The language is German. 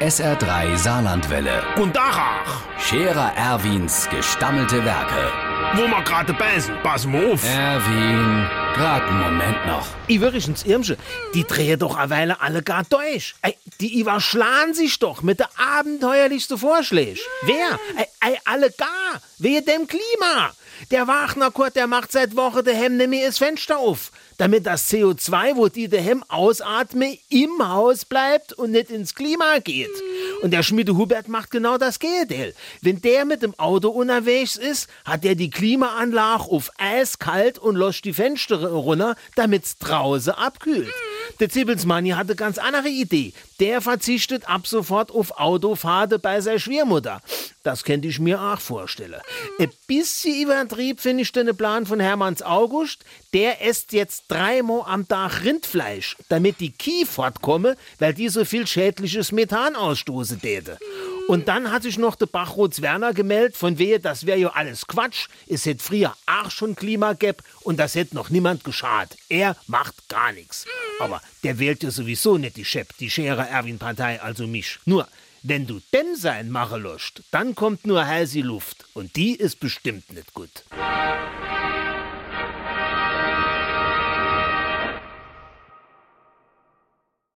SR3 Saarlandwelle. Und Dachach, Scherer Erwins gestammelte Werke. wo wir gerade beißen, pass mal auf. Erwin, grad einen Moment noch. Iverichens Irmsche, die drehen doch eine Weile alle gar durch. Ey, die überschlagen sich doch mit der abenteuerlichsten Vorschläge. Wer? Ey, ey, alle gar. Wehe dem Klima. Der Wagner Kurt, der macht seit Woche daheim nämlich das Fenster auf, damit das CO2, wo die daheim ausatme, im Haus bleibt und nicht ins Klima geht. Und der Schmiede Hubert macht genau das Gegenteil. Wenn der mit dem Auto unterwegs ist, hat er die Klimaanlage auf eiskalt und lässt die Fenster runter, damit's draußen abkühlt. Der Zippelsmanni hatte ganz andere Idee. Der verzichtet ab sofort auf Autofahrt bei seiner Schwiegermutter. Das könnte ich mir auch vorstellen. Ein bisschen übertrieben finde ich den Plan von Hermanns August. Der esst jetzt dreimal am Tag Rindfleisch, damit die Kie fortkomme, weil die so viel schädliches Methan ausstoßen täte. Und dann hat sich noch der Bachrots Werner gemeldet, von wehe, das wäre ja alles Quatsch. Es hätte früher auch schon Klima gäb und das hätte noch niemand geschadet. Er macht gar nichts. Aber der wählt ja sowieso nicht die Chef, die Scherer Erwin-Partei, also mich. Nur, wenn du denn sein mache lust, dann kommt nur heiße Luft. Und die ist bestimmt nicht gut.